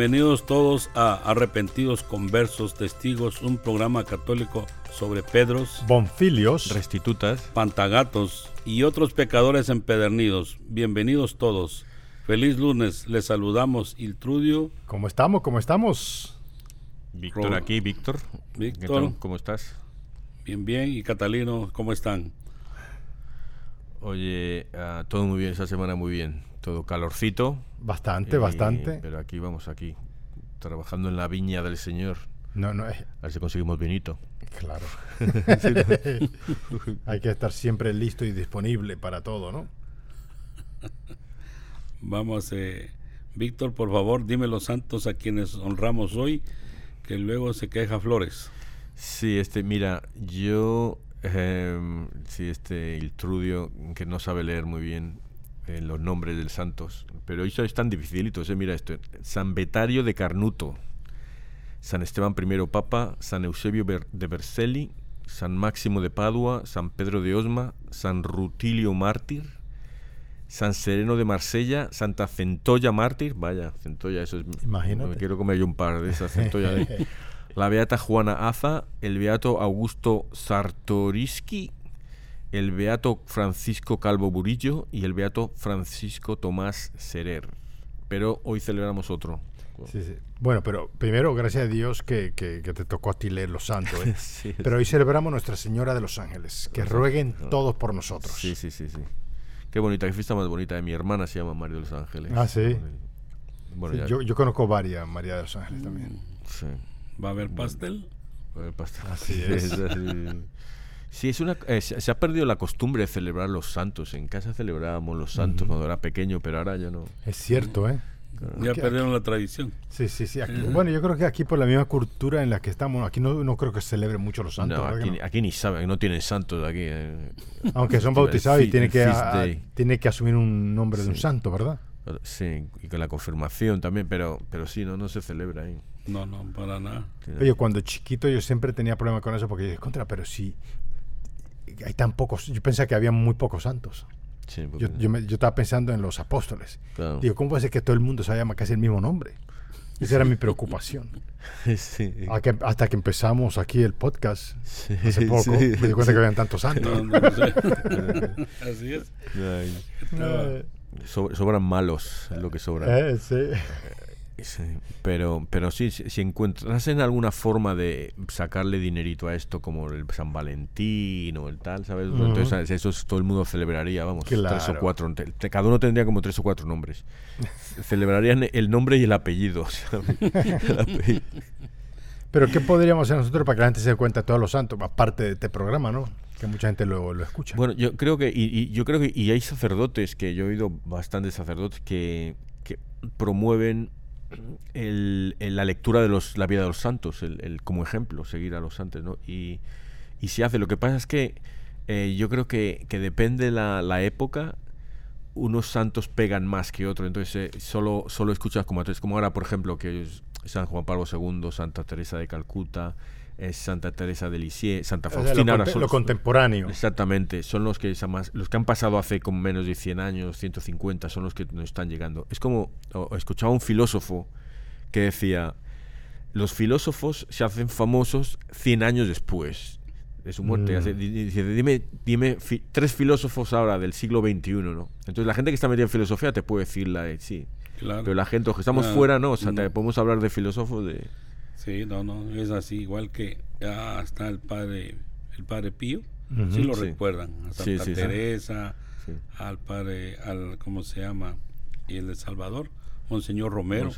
Bienvenidos todos a Arrepentidos Conversos Testigos, un programa católico sobre Pedros, Bonfilios, Restitutas, Pantagatos y otros pecadores empedernidos. Bienvenidos todos. Feliz lunes, les saludamos Iltrudio. ¿Cómo estamos? ¿Cómo estamos? Víctor aquí, Víctor. Víctor. ¿Cómo estás? Bien, bien. ¿Y Catalino, cómo están? Oye, uh, todo muy bien, esa semana muy bien. Todo calorcito. Bastante, bastante. Pero aquí vamos, aquí, trabajando en la viña del Señor. No, no. A ver si conseguimos vinito. Claro. Hay que estar siempre listo y disponible para todo, ¿no? Vamos, eh, Víctor, por favor, dime los santos a quienes honramos hoy, que luego se queja Flores. Sí, este, mira, yo, eh, sí, este Iltrudio, que no sabe leer muy bien eh, los nombres de los santos, pero eso es tan eh, mira esto, San Betario de Carnuto, San Esteban I Papa, San Eusebio de Vercelli, San Máximo de Padua, San Pedro de Osma, San Rutilio Mártir, San Sereno de Marsella, Santa Centolla Mártir, vaya, Centolla, eso es... Imagínate. Me quiero comer yo un par de esas Centolla. De, la Beata Juana Aza, el Beato Augusto Sartoriski, el Beato Francisco Calvo Burillo y el Beato Francisco Tomás Serer. Pero hoy celebramos otro. Sí, sí. Bueno, pero primero, gracias a Dios que, que, que te tocó a ti leer los santos. ¿eh? Sí, pero hoy celebramos Nuestra Señora de los Ángeles. Que rueguen todos por nosotros. Sí, sí, sí, sí. Qué bonita, qué fiesta más bonita. De mi hermana se llama María de los Ángeles. Ah, sí. Bueno, Sí, ya- yo, yo conozco varias María de los Ángeles también. sí. ¿Va a haber pastel? El pastel. Así Sí, es. así. Sí, es una, eh, se ha perdido la costumbre de celebrar los santos. En casa celebrábamos los santos cuando era pequeño, pero ahora ya no. Es cierto, ¿eh? Ya Aquí- perdieron la tradición. Sí, sí, sí. aquí- bueno, yo creo que aquí por la misma cultura en la que estamos, aquí no, no creo que se celebre mucho los santos. no, ¿verdad que aquí, no? ni- aquí ni saben, no tienen santos aquí. eh. Aunque son bautizados y tienen que, a- que asumir un nombre de un santo, ¿verdad? Sí, y con la confirmación también, pero, pero sí, no, no se celebra ahí. No, no, para nada. Oye, cuando chiquito yo siempre tenía problemas con eso porque yo dije, contra, pero si hay tan pocos, yo pensaba que había muy pocos santos. sí, porque- Yo, yo, me- yo estaba pensando en los apóstoles. claro. Digo, ¿cómo puede ser que todo el mundo se llama casi el mismo nombre? Esa era mi preocupación. sí. A que- hasta que empezamos aquí el podcast Sí, hace poco, sí. me di cuenta que habían tantos santos. No, no sé. Así es. Ay, Eh, so- sobran malos, es lo que sobra. eh, sí. Sí, pero, pero sí, si, encuentrasen alguna forma de sacarle dinerito a esto, como el San Valentín o el tal, ¿sabes? Entonces, eso es- todo el mundo celebraría, vamos, tres o cuatro. Cada uno tendría como tres o cuatro nombres. Celebrarían el nombre y el apellido. ¿sabes? El apellido. Pero ¿qué podríamos hacer nosotros para que la gente se dé cuenta de todos los santos? Aparte de este programa, ¿no? que mucha gente lo, lo escucha. Bueno, yo creo que, y, yo creo que, y hay sacerdotes, que yo he oído bastantes sacerdotes que, que promueven el, la lectura de los, la vida de los santos, el, como ejemplo, seguir a los santos, ¿no? Y, y se hace. Lo que pasa es que eh, yo creo que, que depende la, la época, unos santos pegan más que otros, entonces eh, solo, solo escuchas como como ahora, por ejemplo, que San Juan Pablo II, Santa Teresa de Calcuta, es Santa Teresa de Lisieux, Santa Faustina. lo, lo, contemporáneo. Exactamente, son los que más, los que han pasado hace como menos de 100 años, 150, son los que nos están llegando. Es como, escuchaba un filósofo que decía, los filósofos se hacen famosos 100 años después de su muerte. Mm. Dice, dime, dime tres filósofos ahora del siglo XXI, ¿no? Entonces la gente que está metida en filosofía te puede decir la de sí. Pero la gente, los que estamos fuera, no. O sea, te podemos hablar de filósofos de... Sí, no, no, es así, igual que hasta el padre, el padre Pío, sí lo recuerdan, a Santa Teresa, al padre, al, ¿cómo se llama? Y el de Salvador, Monseñor Romero.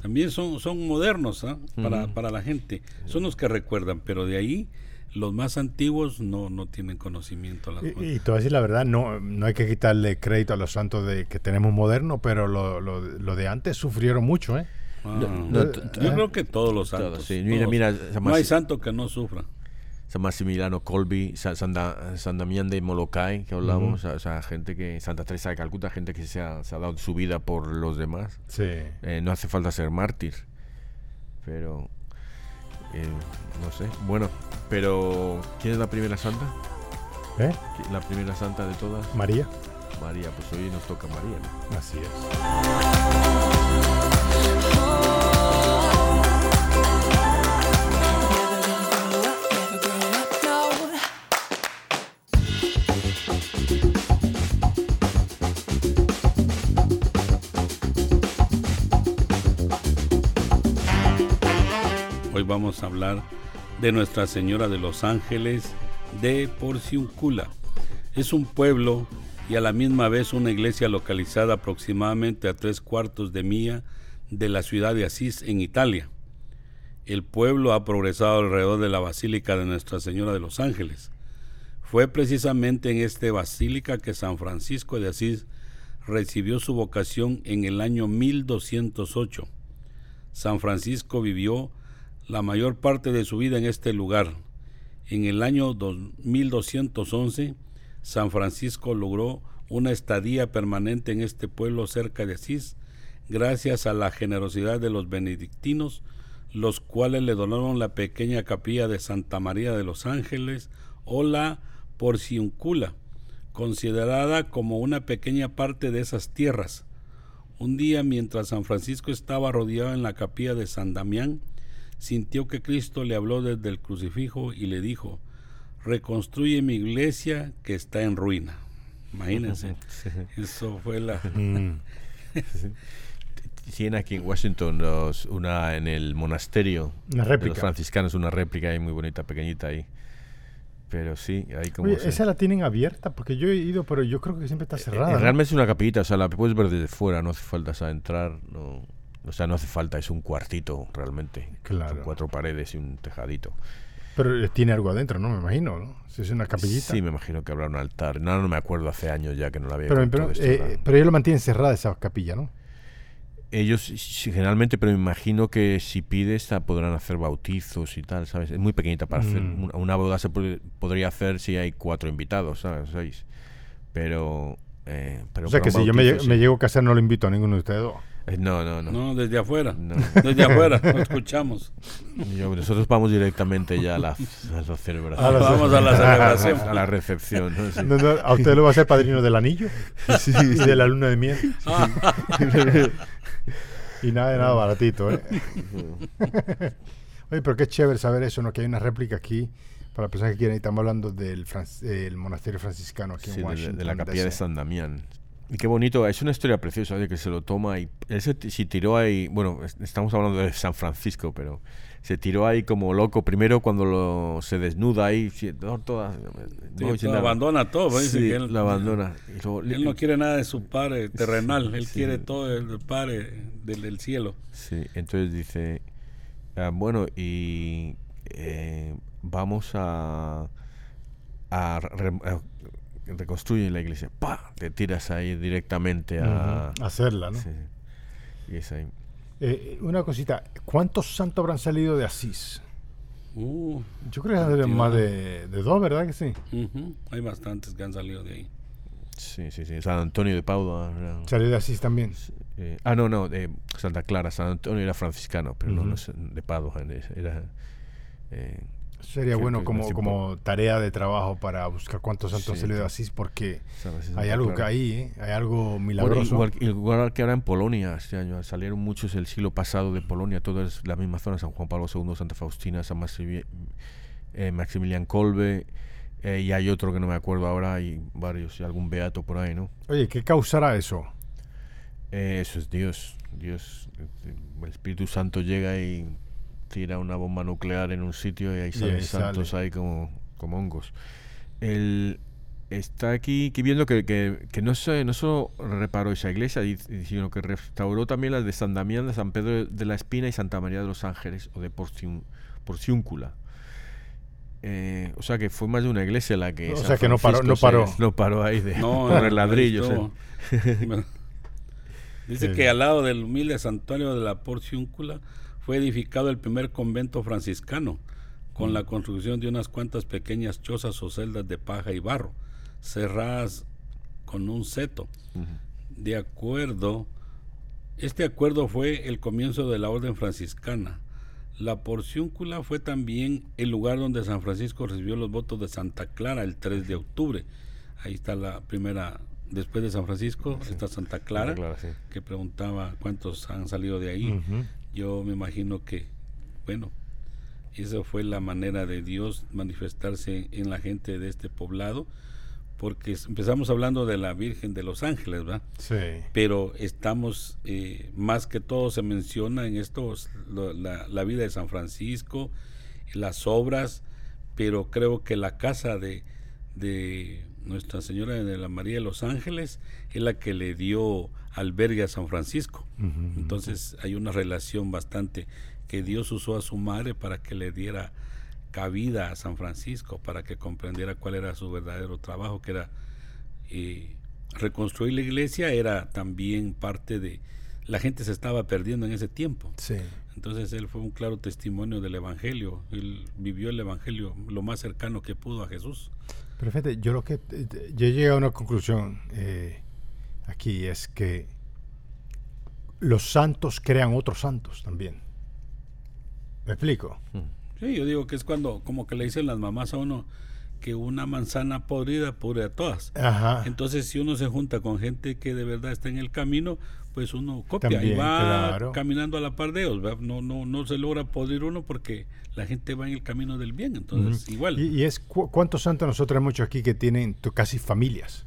También son, son modernos ¿ah? para, para la gente, son los que recuerdan, pero de ahí los más antiguos no, no tienen conocimiento. Las y, y te voy a decir la verdad, no, no hay que quitarle crédito a los santos de que tenemos moderno, pero lo, lo, lo de antes sufrieron mucho, ¿eh? Ah. yo creo que todos los santos. Mira, mira, no hay santo que no sufra. San Maximiliano Colby, San, Damián de Molokai, que hablamos, o sea, gente que, Santa Teresa de Calcuta, gente que se ha, dado su vida por los demás. Sí. Eh, no hace falta ser mártir, pero eh, no sé. Bueno, pero ¿quién es la primera santa? ¿Eh? La primera santa de todas. María. María, pues hoy nos toca María. Así es. Vamos a hablar de Nuestra Señora de los Ángeles de Porciuncula. Es un pueblo y a la misma vez una iglesia localizada aproximadamente a tres cuartos de milla de la ciudad de Asís en Italia. El pueblo ha progresado alrededor de la Basílica de Nuestra Señora de los Ángeles. Fue precisamente en esta basílica que San Francisco de Asís recibió su vocación en el año 1208. San Francisco vivió la mayor parte de su vida en este lugar. En el año 1211, San Francisco logró una estadía permanente en este pueblo cerca de Asís, gracias a la generosidad de los benedictinos, los cuales le donaron la pequeña capilla de Santa María de los Ángeles o la Porciuncula, considerada como una pequeña parte de esas tierras. Un día, mientras San Francisco estaba rodeado en la capilla de San Damián, sintió que Cristo le habló desde el crucifijo y le dijo, reconstruye mi iglesia que está en ruina. Imagínense, eso fue la... Tiene aquí en Washington los, una en el monasterio una réplica. de los franciscanos, una réplica ahí muy bonita, pequeñita ahí. Pero sí, ahí como... esa la tienen abierta, porque yo he ido, pero yo creo que siempre está eh, cerrada. realmente es una capillita, o sea, la puedes ver desde fuera, no hace falta entrar, no... O sea, no hace falta, es un cuartito realmente. Claro. cuatro paredes y un tejadito. Pero tiene algo adentro, ¿no? Me imagino, ¿no? Si es una capillita. Sí, me imagino que habrá un altar. No, no me acuerdo, hace años ya que no la había Pero, pero, eh, pero ellos lo mantienen cerrada esa capilla, ¿no? Ellos generalmente, pero me imagino que si pides podrán hacer bautizos y tal, ¿sabes? Es muy pequeñita para hacer. Mm. Una, boda se podría hacer si hay cuatro invitados, ¿sabes? Seis. Pero, eh, pero o sea que si yo me, me, llego a casar no lo invito a ninguno de ustedes dos. Eh, no, no, no. No, desde afuera. Desde afuera, lo escuchamos. nosotros vamos directamente ya a la, celebración. Ah, vamos a la celebración. A la recepción. ¿A usted lo va a ser padrino del anillo? Sí, y de la luna de miel. y nada de nada baratito, ¿eh? Oye, pero qué chévere saber eso, ¿no? Que hay una réplica aquí para las personas que quieren. Estamos hablando del monasterio franciscano aquí en Washington. De, de la capilla de San Damián. Y qué bonito, es una historia preciosa de que se lo toma y él se, tiró ahí, bueno, estamos hablando de San Francisco, pero se tiró ahí como loco primero cuando lo, se desnuda ahí, toda, no, abandona todo, sí, él, lo abandona. él no quiere nada de su padre terrenal, él quiere todo el padre del, cielo. Sí, entonces dice, ah, bueno, y eh, vamos a a, reconstruyen la iglesia, ¡pa! Te tiras ahí directamente a... Hacerla, ¿no? Sí, Y es ahí. Eh, una cosita, ¿cuántos santos habrán salido de Asís? Uh, Yo creo que hay más de, dos, ¿verdad que sí? Hay bastantes que han salido de ahí. Sí, sí, sí. San Antonio de Padua. ¿Salió de Asís también? Eh, ah, no, no, de Santa Clara. San Antonio era franciscano, pero no, no de Padua. Era... Eh, Sería bueno como, como tarea de trabajo para buscar cuántos santos se le de Asís, porque hay algo que ahí, ¿eh? hay algo milagroso. igual, que ahora en Polonia, este año salieron muchos el siglo pasado de Polonia, toda es la misma zona, San Juan Pablo II, Santa Faustina, San eh, Maximilian Kolbe, eh, y hay otro que no me acuerdo ahora, hay varios, y algún beato por ahí, ¿no? Oye, ¿qué causará eso? eso es Dios, Dios, el Espíritu Santo llega y tira una bomba nuclear en un sitio y ahí salen santos ahí como, como hongos. El, está aquí, viendo que, que, no, se, no solo reparó esa iglesia, sino que restauró también las de San Damián, de San Pedro de la Espina y Santa María de los Ángeles, o de Porciúncula. Eh, o sea que fue más de una iglesia la que... O sea que no paró, no paró. no paró ahí de no, el ladrillos. Eh. Dice que al lado del humilde santuario de la Porciúncula fue edificado el primer convento franciscano, con la construcción de unas cuantas pequeñas chozas o celdas de paja y barro, cerradas con un seto. De acuerdo, este acuerdo fue el comienzo de la orden franciscana. La porciúncula fue también el lugar donde San Francisco recibió los votos de Santa Clara el 3 de octubre. Ahí está la primera, después de San Francisco, está Santa Clara, que preguntaba cuántos han salido de ahí. Yo me imagino que, bueno, esa fue la manera de Dios manifestarse en la gente de este poblado, porque empezamos hablando de la Virgen de los Ángeles, ¿verdad? Sí. Pero estamos, eh, más que todo se menciona en esto la, vida de San Francisco, las obras, pero creo que la casa de, de Nuestra Señora de la María de los Ángeles es la que le dio albergue a San Francisco. Entonces hay una relación bastante que Dios usó a su madre para que le diera cabida a San Francisco, para que comprendiera cuál era su verdadero trabajo, que era eh, reconstruir la iglesia, era también parte de... La gente se estaba perdiendo en ese tiempo. Sí. Entonces él fue un claro testimonio del Evangelio. Él vivió el Evangelio lo más cercano que pudo a Jesús. Perfecto. Yo lo que yo llegué a una conclusión. Eh, aquí es que los santos crean otros santos también. ¿Me explico? Sí, yo digo que es cuando, como que le dicen las mamás a uno, que una manzana podrida pudre a todas. Entonces, si uno se junta con gente que de verdad está en el camino, pues uno copia y va caminando a la par de ellos. No, no, no se logra podrir uno porque la gente va en el camino del bien. Entonces, igual. ¿Y, es cuántos santos nosotros hemos muchos aquí que tienen casi familias?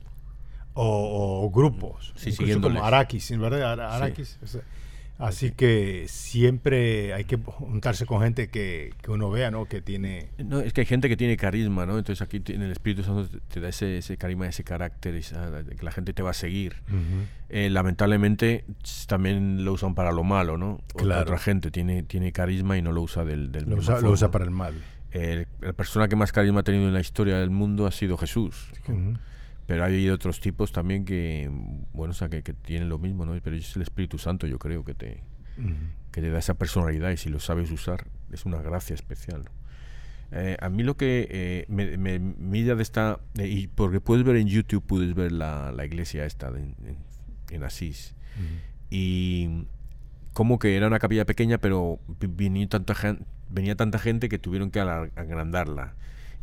o, grupos, sí, como Arakis, ¿verdad? Arakis. Así que siempre hay que juntarse con gente que, uno vea, ¿no? Que tiene... No, es que hay gente que tiene carisma, ¿no? Entonces aquí en el Espíritu Santo te da ese, ese carisma, ese carácter, que la gente te va a seguir. Eh, lamentablemente también lo usan para lo malo, ¿no? Claro. Otra gente tiene, tiene carisma y no lo usa del, del lo, usa, lo usa, para el mal. la persona que más carisma ha tenido en la historia del mundo ha sido Jesús. Pero hay otros tipos también que, bueno, o sea, que, tienen lo mismo, ¿no? Pero es el Espíritu Santo, yo creo, que te, que te da esa personalidad y si lo sabes usar, es una gracia especial. Eh, a mí lo que eh, me, me, mira de esta, eh, y porque puedes ver en YouTube, puedes ver la, la iglesia esta en, en, Asís. Y como que era una capilla pequeña, pero venía tanta, venía tanta gente que tuvieron que agrandarla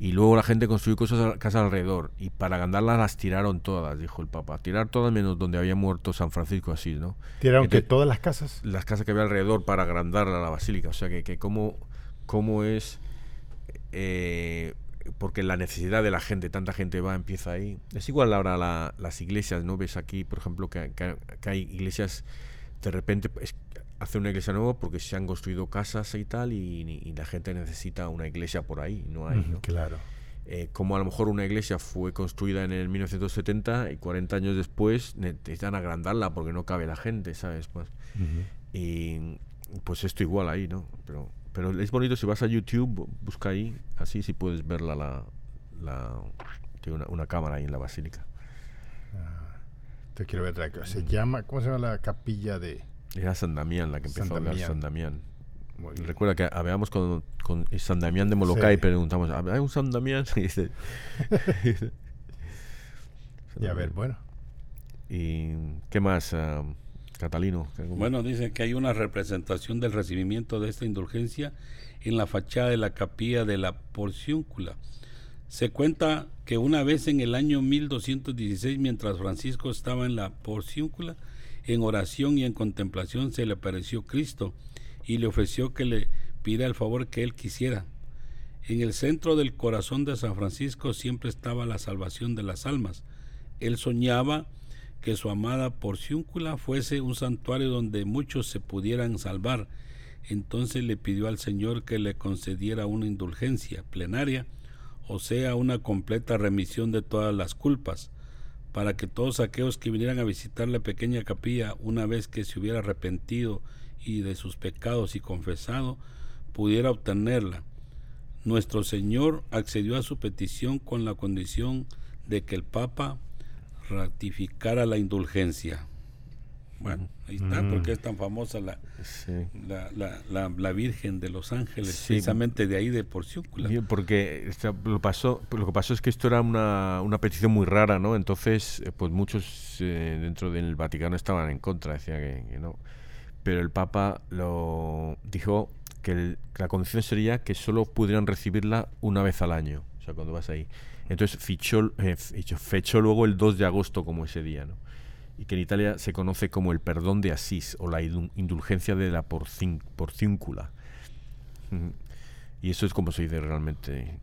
y luego la gente construyó cosas casas alrededor y para agrandarlas las tiraron todas, dijo el Papa. Tirar todas menos donde había muerto San Francisco así, ¿no? ¿Tiraron que todas las casas? Las casas que había alrededor para agrandar la basílica. O sea que, que cómo, cómo es... Eh, porque la necesidad de la gente, tanta gente va, empieza ahí. Es igual ahora la, las iglesias, ¿no? Ves aquí, por ejemplo, que, que, hay iglesias, de repente hacer una iglesia nueva porque se han construido casas y tal y, la gente necesita una iglesia por ahí, no hay, ¿no? Claro. Eh, como a lo mejor una iglesia fue construida en el 1970 y 40 años después necesitan agrandarla porque no cabe la gente, ¿sabes? Pues, Y pues esto igual ahí, ¿no? Pero, pero es bonito, si vas a YouTube, busca ahí, así si puedes verla la, la tiene una, cámara ahí en la basílica. Ah, te quiero ver. Se llama, ¿cómo se llama la capilla de? Era San Damián la que empezó a hablar San Damián. Recuerda que habíamos con, con San Damián de Molokai y preguntamos, ¿hay un San Damián? y a ver, bueno. ¿Y qué más, ah, Catalino? Bueno, dice que hay una representación del recibimiento de esta indulgencia en la fachada de la capilla de la Porciúncula. Se cuenta que una vez en el año 1216, mientras Francisco estaba en la Porciúncula, en oración y en contemplación se le apareció Cristo y le ofreció que le pida el favor que él quisiera. En el centro del corazón de San Francisco siempre estaba la salvación de las almas. Él soñaba que su amada Porciúncula fuese un santuario donde muchos se pudieran salvar. Entonces le pidió al Señor que le concediera una indulgencia plenaria, o sea, una completa remisión de todas las culpas, para que todos aquellos que vinieran a visitar la pequeña capilla una vez que se hubiera arrepentido y de sus pecados y confesado, pudiera obtenerla. Nuestro Señor accedió a su petición con la condición de que el Papa ratificara la indulgencia. Bueno, ahí está, mm. porque es tan famosa la, la, la, Virgen de los Ángeles, precisamente de ahí de Porciúncula. Porque lo, pasó, lo que pasó es que esto era una, una petición muy rara, ¿no? Entonces, eh, pues muchos eh, dentro del Vaticano estaban en contra, decían que, no. Pero el Papa lo dijo que la condición sería que solo pudieran recibirla una vez al año, o sea, cuando vas ahí. Entonces fichó, eh, fechó luego el 2 de agosto como ese día, ¿no? Y que en Italia se conoce como el perdón de Asís o la indulgencia de la porciúncula. Y eso es como se dice realmente,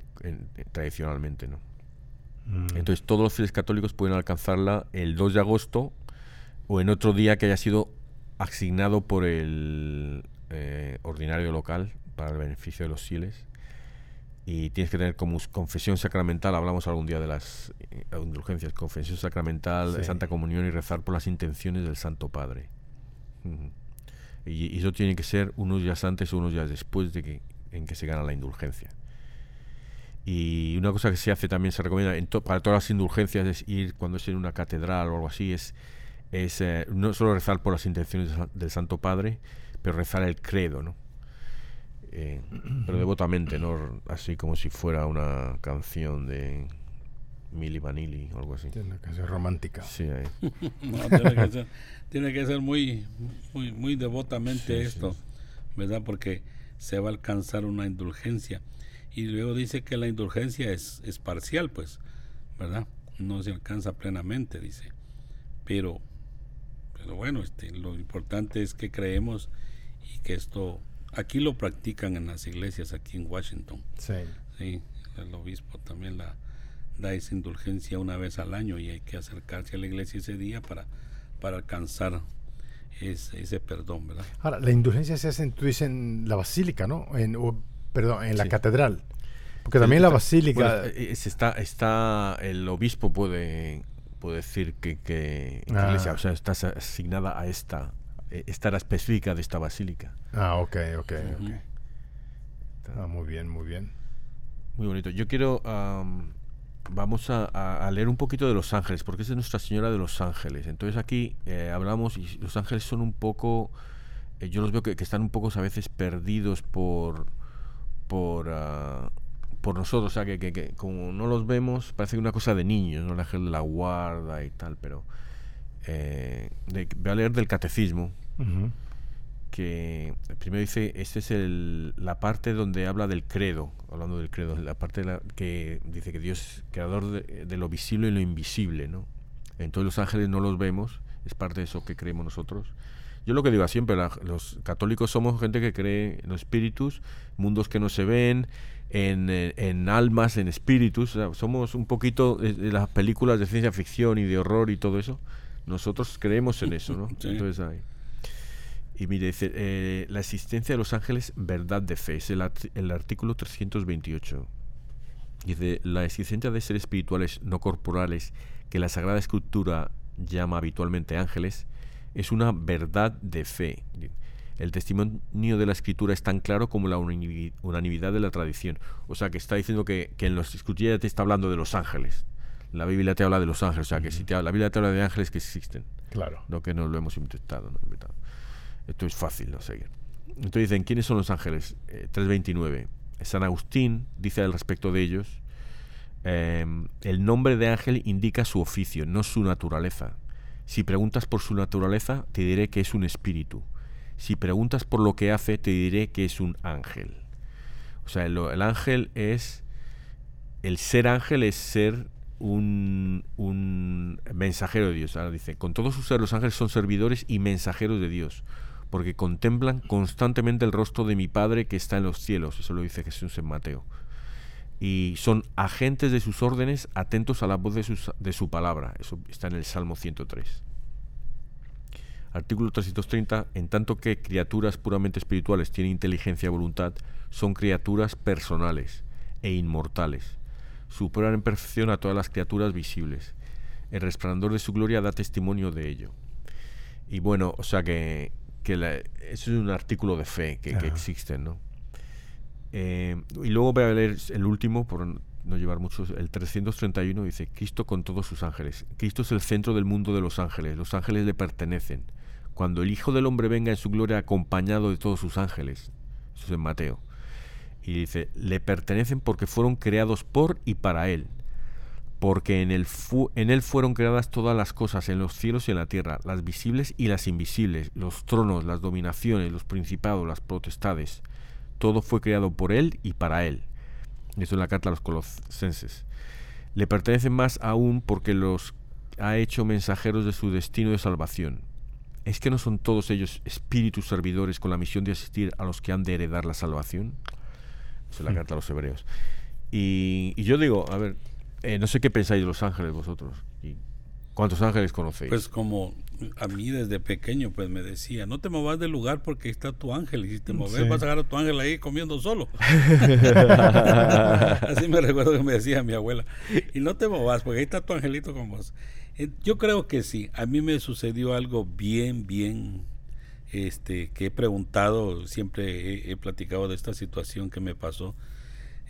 tradicionalmente, ¿no? Mm. Entonces todos los fieles católicos pueden alcanzarla el 2 de agosto o en otro día que haya sido asignado por el eh, ordinario local para el beneficio de los fieles y tienes que tener como confesión sacramental, hablamos algún día de las eh, indulgencias, confesión sacramental, Santa Comunión y rezar por las intenciones del Santo Padre. y, eso tiene que ser unos días antes o unos días después de que en que se gana la indulgencia. Y una cosa que se hace también, se recomienda para todas las indulgencias, es ir cuando es en una catedral o algo así, es, es eh, no solo rezar por las intenciones del Santo Padre, pero rezar el credo, ¿no? Eh, pero devotamente, no así como si fuera una canción de Milli Vanilli o algo así. Tiene que ser romántica. Sí, tiene, que ser, muy, muy, muy devotamente esto, ¿verdad? Porque se va a alcanzar una indulgencia. Y luego dice que la indulgencia es, es parcial, pues, ¿verdad? No se alcanza plenamente, dice. Pero, pero bueno, este, lo importante es que creemos y que esto Aquí lo practican en las iglesias aquí en Washington. Sí. Sí, el obispo también la da esa indulgencia una vez al año y hay que acercarse a la iglesia ese día para, para alcanzar ese, ese perdón, ¿verdad? Ahora, la indulgencia se hace, tú dices, en la basílica, ¿no? En, perdón, en la catedral. Porque también la basílica... Eh, está, está, el obispo puede, puede decir que, que la ah. iglesia, o sea, está asignada a esta eh, esta era específica de esta basílica. Ah, ok, ok, ok. Ah, muy bien, muy bien. Muy bonito. Yo quiero... vamos a, leer un poquito de Los Ángeles, porque es de Nuestra Señora de los Ángeles. Entonces aquí eh, hablamos y Los Ángeles son un poco... Eh, yo los veo que, están un poco a veces perdidos por... por ah, por nosotros, o sea, que, que, como no los vemos, parece una cosa de niños, ¿no? El ángel de la guarda y tal, pero eh, voy a leer del catecismo, que primero dice, esta es el, la parte donde habla del credo, hablando del credo, la parte que dice que Dios es creador de, lo visible y lo invisible, ¿no? Entonces los ángeles no los vemos, es parte de eso que creemos nosotros. Yo lo que digo siempre, los católicos somos gente que cree en los espíritus, mundos que no se ven, en, almas, en espíritus, somos un poquito de, las películas de ciencia ficción y de horror y todo eso, nosotros creemos en eso, ¿no? Entonces ahí. Y mire, dice, eh, la existencia de los ángeles, verdad de fe, es el, el artículo 328. Dice, la existencia de seres espirituales no corporales que la Sagrada Escritura llama habitualmente ángeles, es una verdad de fe. El testimonio de la escritura es tan claro como la unanimidad de la tradición. O sea, que está diciendo que, en los escrituras ya te está hablando de los ángeles. La Biblia te habla de los ángeles, o sea, que si te habla, la Biblia te habla de ángeles que existen. Claro. No que no lo hemos inventado. Esto es fácil, ¿no? Seguir. Entonces dicen, ¿quiénes son los ángeles? 329. Eh, San Agustín dice al respecto de ellos, em, el nombre de ángel indica su oficio, no su naturaleza. Si preguntas por su naturaleza, te diré que es un espíritu. Si preguntas por lo que hace, te diré que es un ángel. O sea, el, ángel es... El ser ángel es ser un, un mensajero de Dios. Ahora dice, con todos sus seres los ángeles son servidores y mensajeros de Dios porque contemplan constantemente el rostro de mi Padre que está en los cielos. Eso lo dice Jesús en Mateo. Y son agentes de sus órdenes, atentos a la voz de, de su palabra. Eso está en el Salmo 103. Artículo 330. En tanto que criaturas puramente espirituales tienen inteligencia y voluntad, son criaturas personales e inmortales. Superan en perfección a todas las criaturas visibles. El resplandor de su gloria da testimonio de ello. Y bueno, o sea que que eso es un artículo de fe que, existe, ¿no? Eh, y luego voy a leer el último, por no llevar muchos, el 331 dice, Cristo con todos sus ángeles. Cristo es el centro del mundo de los ángeles, los ángeles le pertenecen. Cuando el Hijo del Hombre venga en su gloria acompañado de todos sus ángeles, eso es en Mateo, y dice, le pertenecen porque fueron creados por y para Él porque en, él fueron creadas todas las cosas en los cielos y en la tierra, las visibles y las invisibles, los tronos, las dominaciones, los principados, las potestades. Todo fue creado por él y para él. Esto es la carta a los colosenses. Le pertenecen más aún porque los ha hecho mensajeros de su destino de salvación. ¿Es que no son todos ellos espíritus servidores con la misión de asistir a los que han de heredar la salvación? Esa es la carta a los hebreos. Y, y yo digo, a ver, eh, no sé qué pensáis de los ángeles vosotros. ¿Y ¿Cuántos ángeles conocéis? Pues como a mí desde pequeño pues me decía, no te movas del lugar porque está tu ángel y si te moves vas a agarrar a tu ángel ahí comiendo solo. Así me recuerdo que me decía mi abuela. Y no te movas porque ahí está tu angelito con vos. Eh, yo creo que sí. A mí me sucedió algo bien, bien, este, que he preguntado, siempre he platicado de esta situación que me pasó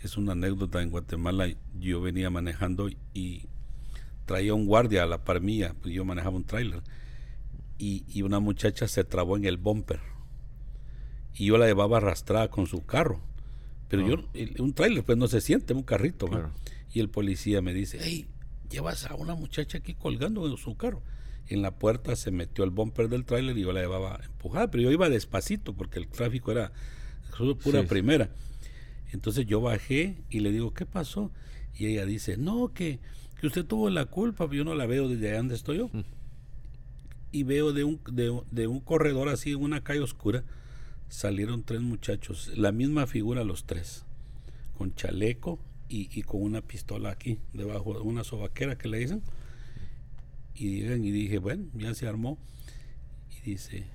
es una anécdota en Guatemala. Yo venía manejando y traía un guardia a la par mía, pues yo manejaba un tráiler, y, una muchacha se trabó en el bumper. Y yo la llevaba arrastrada con su carro. Pero yo, ah. un tráiler pues no se siente, un carrito. Y el policía me dice, hey, llevas a una muchacha aquí colgando en su carro. En la puerta se metió el bumper del tráiler y yo la llevaba empujada, pero yo iba despacito porque el tráfico era pura primera. Entonces yo bajé y le digo, ¿qué pasó? Y ella dice, no, que, que usted tuvo la culpa, yo no la veo desde donde estoy yo. Mm. Y veo de un, de, un corredor así, en una calle oscura, salieron tres muchachos, la misma figura los tres, con chaleco y, con una pistola aquí, debajo de una sobaquera que le dicen. Y, y dije, bueno, ya se armó. Y dice,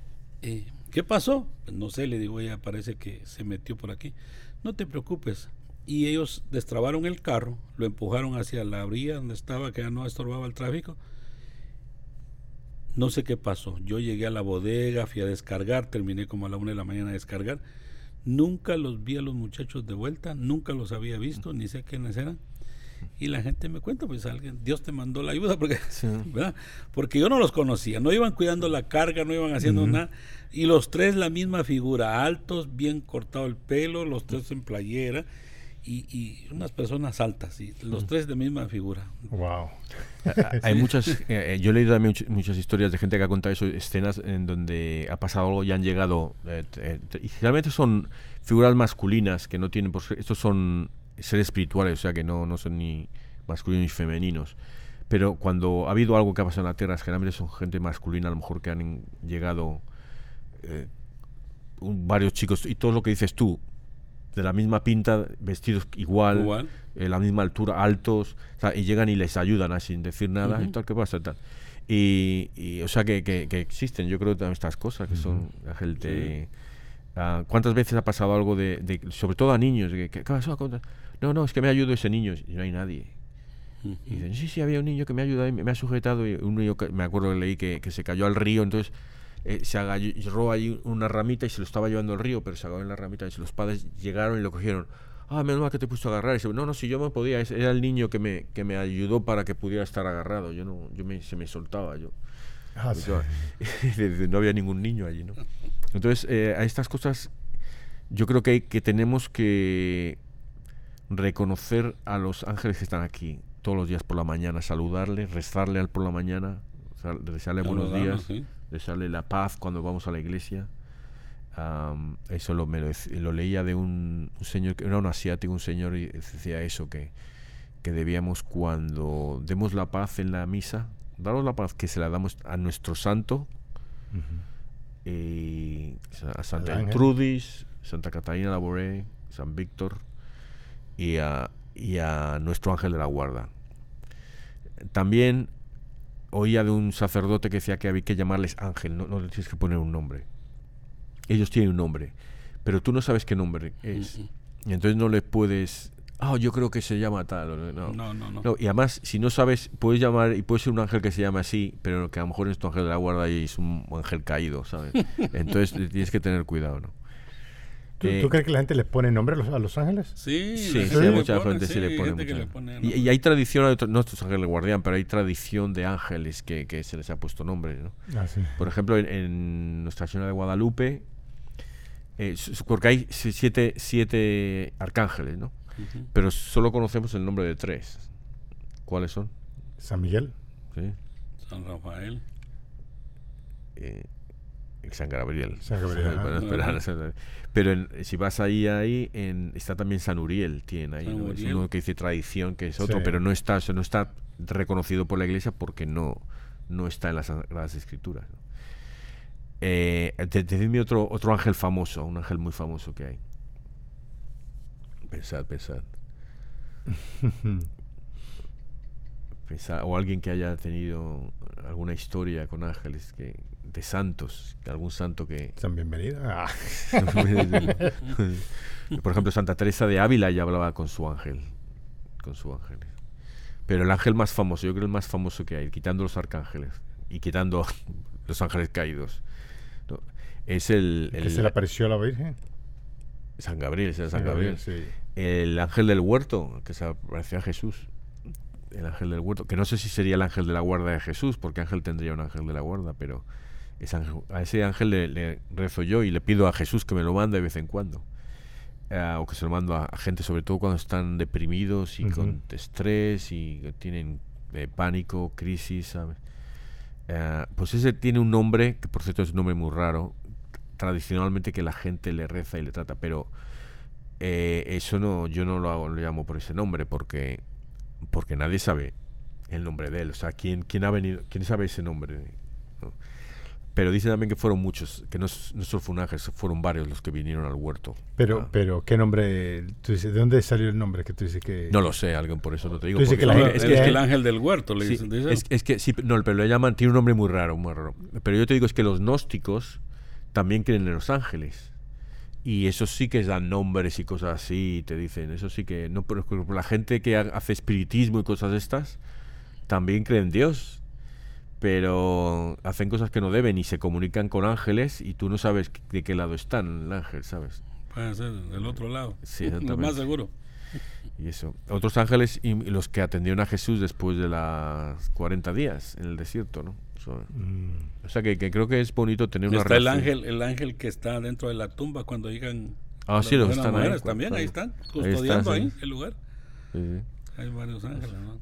eh, ¿qué pasó? Pues no sé, le digo, ella parece que se metió por aquí no te preocupes. Y ellos destrabaron el carro, lo empujaron hacia la orilla donde estaba, que ya no estorbaba el tráfico. No sé qué pasó. Yo llegué a la bodega, fui a descargar, terminé como a la una de la mañana a descargar. Nunca los vi a los muchachos de vuelta, nunca los había visto, ni sé quiénes eran. Y la gente me cuenta, pues alguien, Dios te mandó la ayuda, porque, porque yo no los conocía, no iban cuidando la carga, no iban haciendo nada. Y los tres la misma figura, altos, bien cortado el pelo, los tres en playera. Y, unas personas altas, y los tres de misma figura. Wow. Hay muchas, eh, eh, yo he leído también muchas historias de gente que ha contado eso, escenas en donde ha pasado algo y han llegado, eh, y generalmente son figuras masculinas que no tienen, por estos son seres espirituales, o sea que no, no son ni masculinos ni femeninos. Pero cuando ha habido algo que ha pasado en la Tierra, generalmente son gente masculina, a lo mejor que han llegado eh, varios chicos, y todo lo que dices tú, de la misma pinta, vestidos igual, igual. Eh, la misma altura, altos, y llegan y les ayudan sin decir nada, y tal, ¿qué pasa? Tal. Y, o sea que, que, existen, yo creo, también estas cosas que son la gente. Ah, ¿Cuántas veces ha pasado algo de, sobre todo a niños, que, ¿qué pasó? No, no, es que me ayudó ese niño, y no hay nadie. Y dicen, sí, sí, había un niño que me ha ayudado y me ha sujetado, y un niño que me acuerdo que leí que, que se cayó al río, entonces eh, se agarró ahí una ramita y se lo estaba llevando al río, pero se agarró en la ramita y los padres llegaron y lo cogieron. Ah, menos mal que te puso a agarrar. Y dice, no, no, si yo me podía, era el niño que me, que me ayudó para que pudiera estar agarrado. Yo no, yo me, se me soltaba. Yo, Ah, sí. no había ningún niño allí, ¿no? Entonces, eh, a estas cosas yo creo que, hay, que tenemos que reconocer a los ángeles que están aquí todos los días por la mañana, saludarle, rezarle al por la mañana, desearle buenos días, sí. desearle la paz cuando vamos a la iglesia. Am, eso lo, me lo, lo leía de un, un señor, que era un asiático, un señor, y decía eso, que, que debíamos cuando demos la paz en la misa, daros la paz que se la damos a nuestro santo, y a Santa Al ángel. Trudis, Santa Catalina Laboré, San Víctor y a, y a nuestro ángel de la guarda. También oía de un sacerdote que decía que había que llamarles ángel, no, no le tienes que poner un nombre. Ellos tienen un nombre, pero tú no sabes qué nombre es. Y entonces no le puedes... Ah, yo creo que se llama tal. No, No, no, y además, si no sabes, puedes llamar, y puede ser un ángel que se llame así, pero que a lo mejor es tu ángel de la guarda y es un ángel caído, ¿sabes? Entonces tienes que tener cuidado, ¿no? ¿Tú, Eh, tú crees que la gente les pone nombre a los, a los ángeles? Sí, Sí, sí, mucha gente sí le pone mucho. le pone, Y, hay tradición, no estos ángeles guardián, pero hay tradición de ángeles que, que se les ha puesto nombre, ¿no? Ah, sí. Por ejemplo, en, en Nuestra Señora de Guadalupe, eh, porque hay si- siete, siete arcángeles, ¿no? Pero solo conocemos el nombre de tres. ¿Cuáles son? San Miguel. ¿Sí? San Rafael. eh, San Gabriel. San Gabriel, Pero en- si vas ahí, ahí en- está también San Uriel, tiene ahí, ¿no? Es uno que dice tradición, que es otro, Sí. pero no está, o sea, no está reconocido por la iglesia porque no, no está en las Sagradas Escrituras. ¿no? Eh, de- decidme otro, otro ángel famoso, un ángel muy famoso que hay. Pensad, pensad. O alguien que haya tenido alguna historia con ángeles, que, de santos, algún santo que, San Bienvenido. Ah. Por ejemplo, Santa Teresa de Ávila ya hablaba con su ángel. Con su ángel. Pero el ángel más famoso, yo creo el más famoso que hay, quitando los arcángeles y quitando los ángeles caídos, ¿no? es el, que se le apareció a la Virgen. San Gabriel, era San Gabriel. sí. El ángel del huerto, que se parecía a Jesús. El ángel del huerto, que no sé si sería el ángel de la guarda de Jesús, porque ángel tendría un ángel de la guarda, pero ese ángel- a ese ángel le, le rezo yo y le pido a Jesús que me lo mande de vez en cuando. Eh, o que se lo mando a, a gente, sobre todo cuando están deprimidos y con Ujú. estrés y tienen eh, pánico, crisis, ¿sabes? Eh, pues ese tiene un nombre, que por cierto es un nombre muy raro, tradicionalmente que la gente le reza y le trata, pero eh, eso no, yo no lo, hago, lo llamo por ese nombre porque, porque nadie sabe el nombre de él. O sea, ¿quién, quién ha venido, quién sabe ese nombre? ¿no? Pero dice también que fueron muchos, que no, no solo fue un ángel, fueron varios los que vinieron al huerto. Pero, Ah. pero, ¿qué nombre? Tú dices, ¿De dónde salió el nombre que tú dices que.? No lo sé, alguien por eso no te digo. Tú dices porque que la es, es que- el ángel del huerto, le Sí, dicen. dicen. es, es que sí, no, pero lo llaman, tiene un nombre muy raro, muy raro. Pero yo te digo es que los gnósticos también creen en los ángeles. Y eso sí que dan nombres y cosas así, y te dicen, eso sí que no, pero la gente que ha- hace espiritismo y cosas estas también cree en Dios, pero hacen cosas que no deben y se comunican con ángeles y tú no sabes de qué lado están el ángel, ¿sabes? Puede ser del otro lado. Sí, Lo más seguro. Y eso. Otros ángeles y, y los que atendieron a Jesús después de las 40 días en el desierto, ¿no? Mm, o sea que, que creo que es bonito tener una Está el relación. ángel, el ángel que está dentro de la tumba cuando llegan. Ah, las sí, los buenas están ahí. mujeres También ahí están, custodiando ahí, sí. el lugar. Sí. Hay varios ángeles, ¿no?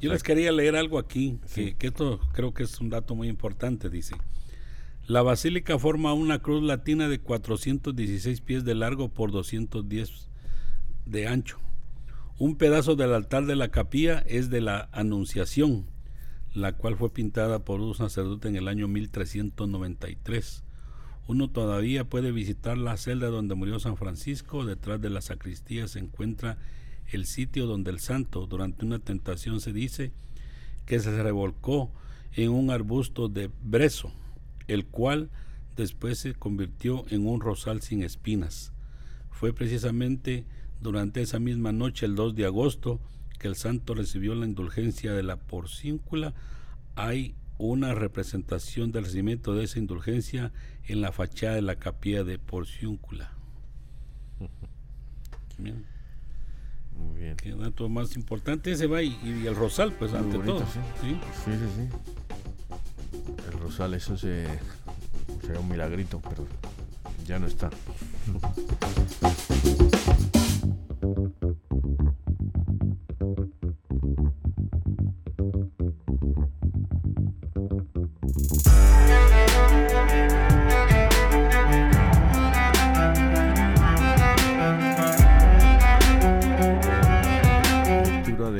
Yo sea, les quería leer algo aquí, que esto creo que es un dato muy importante, dice. La basílica forma una cruz latina de 416 pies de largo por 210 de ancho. Un pedazo del altar de la capilla es de la Anunciación, la cual fue pintada por un sacerdote en el año 1393. Uno todavía puede visitar la celda donde murió San Francisco. Detrás de la sacristía se encuentra el sitio donde el santo, durante una tentación, se dice que se revolcó en un arbusto de brezo, el cual después se convirtió en un rosal sin espinas. Fue precisamente durante esa misma noche, el 2 de agosto, que el santo recibió la indulgencia de la porcíncula. Hay una representación del recibimiento de esa indulgencia en la fachada de la capilla de Porciúncula. Bien. Muy bien. Qué dato más importante ese va y, y el rosal, pues Muy ante bonito, todo. sí. ¿sí? Sí, sí, sí. El rosal, eso se, sería un milagrito, pero ya no está.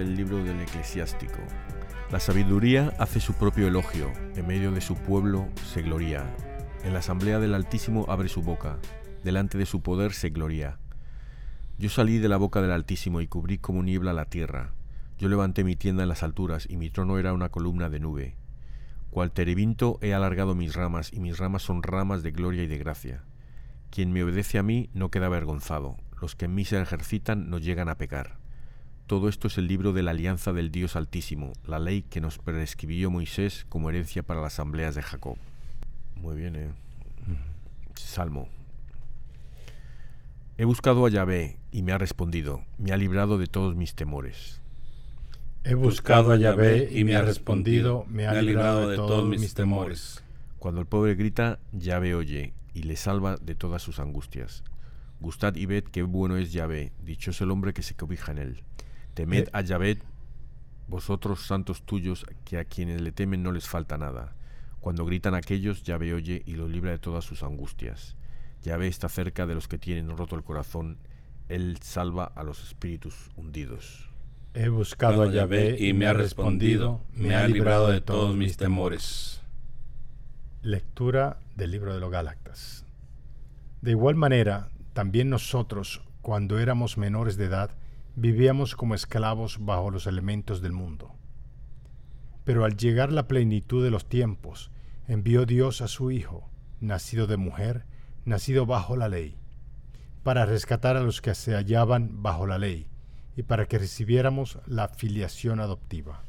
del libro del eclesiástico. La sabiduría hace su propio elogio, en medio de su pueblo se gloria. En la asamblea del Altísimo abre su boca, delante de su poder se gloria. Yo salí de la boca del Altísimo y cubrí como niebla la tierra. Yo levanté mi tienda en las alturas y mi trono era una columna de nube. Cual terebinto he alargado mis ramas y mis ramas son ramas de gloria y de gracia. Quien me obedece a mí no queda avergonzado, los que en mí se ejercitan no llegan a pecar. Todo esto es el libro de la alianza del Dios Altísimo, la ley que nos prescribió Moisés como herencia para las asambleas de Jacob. Muy bien, ¿eh? Salmo. He buscado a Yahvé y me ha respondido, me ha librado de todos mis temores. He buscado a Yahvé y me ha respondido, me ha librado de todos mis temores. Cuando el pobre grita, Yahvé oye y le salva de todas sus angustias. Gustad y ved qué bueno es Yahvé, dichoso el hombre que se cobija en él. Temed Eh. a Yahvé, vosotros santos tuyos, que a quienes le temen no les falta nada. Cuando gritan aquellos, Yahvé oye y los libra de todas sus angustias. Yahvé está cerca de los que tienen roto el corazón, él salva a los espíritus hundidos. He buscado a Yahvé y me ha respondido, me ha librado de todos mis temores. Lectura del libro de los Gálatas. De igual manera, también nosotros, cuando éramos menores de edad, vivíamos como esclavos bajo los elementos del mundo. Pero al llegar la plenitud de los tiempos, envió Dios a su Hijo, nacido de mujer, nacido bajo la ley, para rescatar a los que se hallaban bajo la ley, y para que recibiéramos la filiación adoptiva.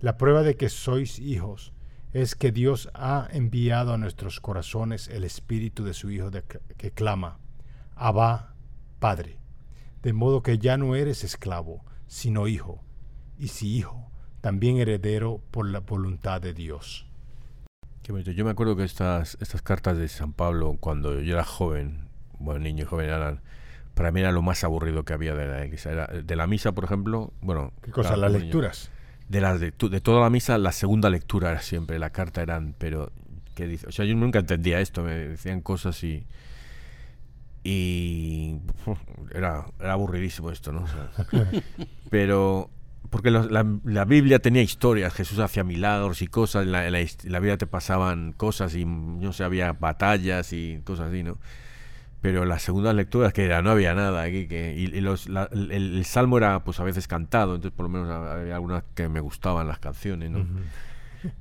La prueba de que sois hijos es que Dios ha enviado a nuestros corazones el espíritu de su Hijo que clama, Abba, Padre, de modo que ya no eres esclavo, sino hijo, y si hijo, también heredero por la voluntad de Dios. Qué bonito. Yo me acuerdo que estas, estas cartas de San Pablo, cuando yo era joven, bueno, niño y joven, eran, para mí era lo más aburrido que había de la iglesia. Era- de la misa, por ejemplo, bueno... ¿Qué cosa? Las niño. lecturas. De, las de toda la misa, la segunda lectura era siempre, la carta eran, pero... ¿qué dice? O sea, yo nunca entendía esto, me decían cosas y... Y... uf, Era, era aburridísimo esto, ¿no? O sea, pero porque los- la, la Biblia tenía historias, Jesús hacía milagros y cosas, en la, en la en la Biblia te pasaban cosas y no sé, había batallas y cosas así, ¿no? Pero las segundas lecturas que era, no había nada aquí, que, y, y los, el, el salmo era pues a veces cantado, entonces por lo menos había algunas que me gustaban las canciones, ¿no?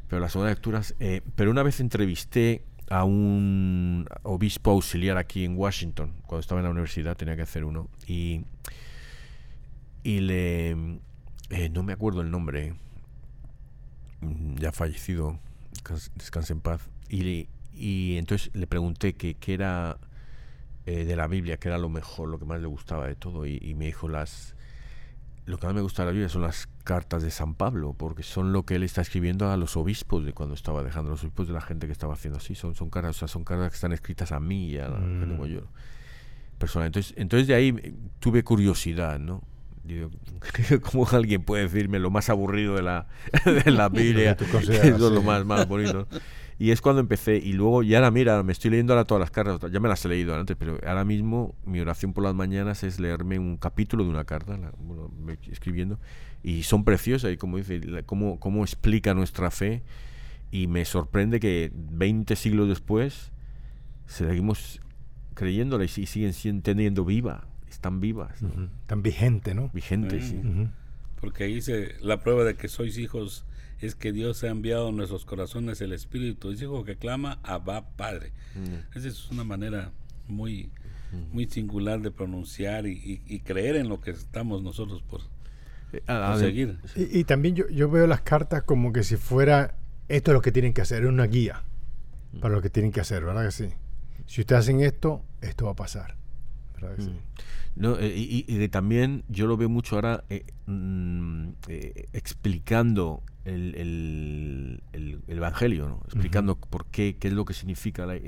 Pero las segundas lecturas, eh, pero una vez entrevisté a un obispo auxiliar aquí en Washington, cuando estaba en la universidad tenía que hacer uno, y, y le... eh, no me acuerdo el nombre, ya fallecido, descans- descanse en paz, y, y entonces le pregunté que qué era eh, de la Biblia, que era lo mejor, lo que más le gustaba de todo, y me dijo las... Lo que más me gusta de la Biblia son las cartas de San Pablo, porque son lo que él está escribiendo a los obispos de cuando estaba dejando, los obispos de la gente que estaba haciendo así, son, son cartas, o sea, son cartas que están escritas a mí y a la gente Mm. como yo. Personal. Entonces, entonces de ahí eh, tuve curiosidad, ¿no? Digo, ¿cómo alguien puede decirme lo más aburrido de la, de la Biblia? que Eso es lo más, más bonito. Y es cuando empecé, y luego, y ahora mira, me estoy leyendo ahora todas las cartas, ya me las he leído antes, pero ahora mismo mi oración por las mañanas es leerme un capítulo de una carta, la- bueno, escribiendo, y son preciosas, y como dice, la- cómo, cómo explica nuestra fe, y me sorprende que 20 siglos después seguimos creyéndola y sí- siguen siendo teniendo viva, están vivas, ¿no? Ujú. Tan vigente, ¿no? vigentes, sí. Ujú. Porque ahí dice, la prueba de que sois hijos es que Dios ha enviado a nuestros corazones el Espíritu. Es hijo que clama, Abba, Padre. Mm. Esa es una manera muy, muy singular de pronunciar y, y- y creer en lo que estamos nosotros por Eh, ah, conseguir. Y, y también yo, yo veo las cartas como que si fuera esto es lo que tienen que hacer, es una guía para lo que tienen que hacer, ¿verdad que sí? Si ustedes hacen esto, esto va a pasar. ¿Verdad que sí? Mm. No, eh, y, y de también yo lo veo mucho ahora eh, mm, eh, explicando el, el- el- el Evangelio, ¿no? explicando por qué, qué es lo que significa. la-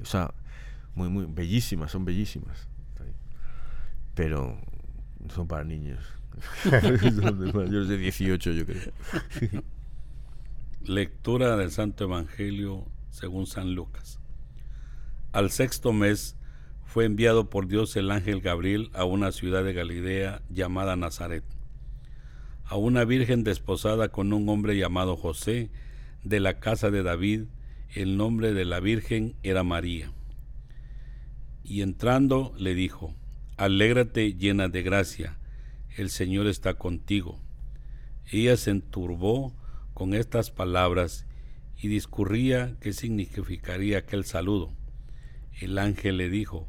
o sea, muy, muy bellísimas, son bellísimas. Pero son para niños. son de mayores de 18, yo creo. Lectura del Santo Evangelio según San Lucas. Al sexto mes fue enviado por Dios el ángel Gabriel a una ciudad de Galilea llamada Nazaret, a una virgen desposada con un hombre llamado José, de la casa de David, el nombre de la virgen era María. Y entrando le dijo, Alégrate llena de gracia, el Señor está contigo. Ella se enturbó con estas palabras y discurría qué significaría aquel saludo. El ángel le dijo,